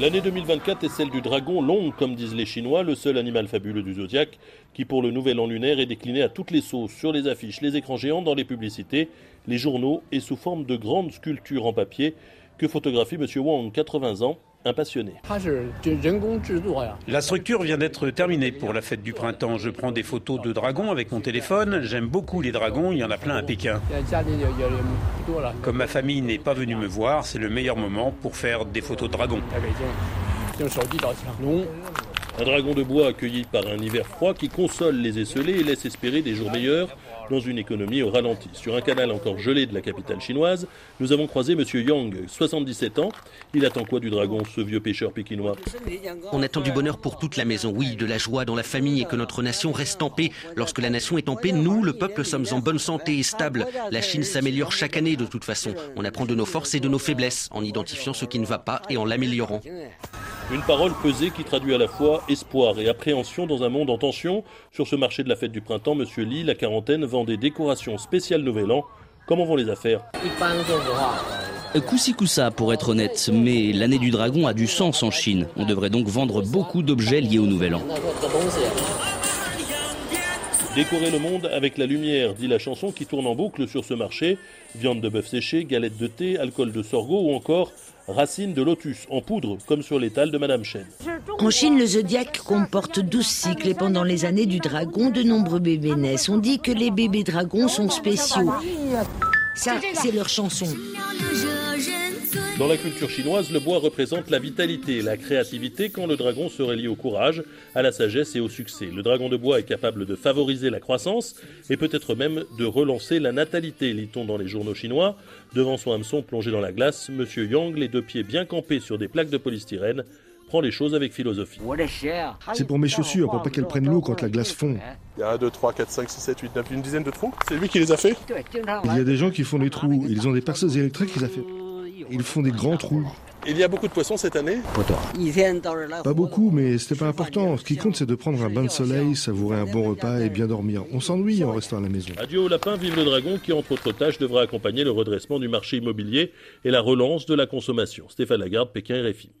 L'année 2024 est celle du dragon long, comme disent les Chinois, le seul animal fabuleux du zodiaque, qui pour le nouvel an lunaire est décliné à toutes les sauces, sur les affiches, les écrans géants, dans les publicités, les journaux et sous forme de grandes sculptures en papier que photographie M. Wang, 80 ans, un passionné. La structure vient d'être terminée pour la fête du printemps. Je prends des photos de dragons avec mon téléphone. J'aime beaucoup les dragons, il y en a plein à Pékin. Comme ma famille n'est pas venue me voir, c'est le meilleur moment pour faire des photos de dragons. Un dragon de bois accueilli par un hiver froid qui console les esselés et laisse espérer des jours meilleurs dans une économie au ralenti. Sur un canal encore gelé de la capitale chinoise, nous avons croisé M. Yang, 77 ans. Il attend quoi du dragon, ce vieux pêcheur pékinois? On attend du bonheur pour toute la maison, oui, de la joie dans la famille et que notre nation reste en paix. Lorsque la nation est en paix, nous, le peuple, sommes en bonne santé et stable. La Chine s'améliore chaque année de toute façon. On apprend de nos forces et de nos faiblesses, en identifiant ce qui ne va pas et en l'améliorant. Une parole pesée qui traduit à la fois espoir et appréhension dans un monde en tension. Sur ce marché de la fête du printemps, Monsieur Lee, la quarantaine, vend des décorations spéciales Nouvel An. Comment vont les affaires? Coussi coussa pour être honnête, mais l'année du dragon a du sens en Chine. On devrait donc vendre beaucoup d'objets liés au Nouvel An. Décorer le monde avec la lumière, dit la chanson qui tourne en boucle sur ce marché. Viande de bœuf séchée, galettes de thé, alcool de sorgho ou encore racines de lotus en poudre, comme sur l'étal de Madame Chen. En Chine, le zodiaque comporte 12 cycles et pendant les années du dragon, de nombreux bébés naissent. On dit que les bébés dragons sont spéciaux. Ça, c'est leur chanson. Dans la culture chinoise, le bois représente la vitalité, la créativité, quand le dragon serait lié au courage, à la sagesse et au succès. Le dragon de bois est capable de favoriser la croissance et peut-être même de relancer la natalité, lit-on dans les journaux chinois. Devant son hameçon plongé dans la glace, Monsieur Yang, les deux pieds bien campés sur des plaques de polystyrène, prend les choses avec philosophie. C'est pour mes chaussures, pour pas qu'elles prennent l'eau quand la glace fond. Il y a 1, 2, 3, 4, 5, 6, 7, 8, 9, une dizaine de trous. C'est lui qui les a fait Il y a des gens qui font des trous. Ils ont des perceuses électriques, ils, a fait... ils font des grands trous. Il y a beaucoup de poissons cette année Pas beaucoup, mais c'était pas important. Ce qui compte, c'est de prendre un bain de soleil, savourer un bon repas et bien dormir. On s'ennuie en restant à la maison. Adieu au lapin, vive le dragon qui, entre autres tâches, devra accompagner le redressement du marché immobilier et la relance de la consommation. Stéphane Lagarde, Pékin RFI.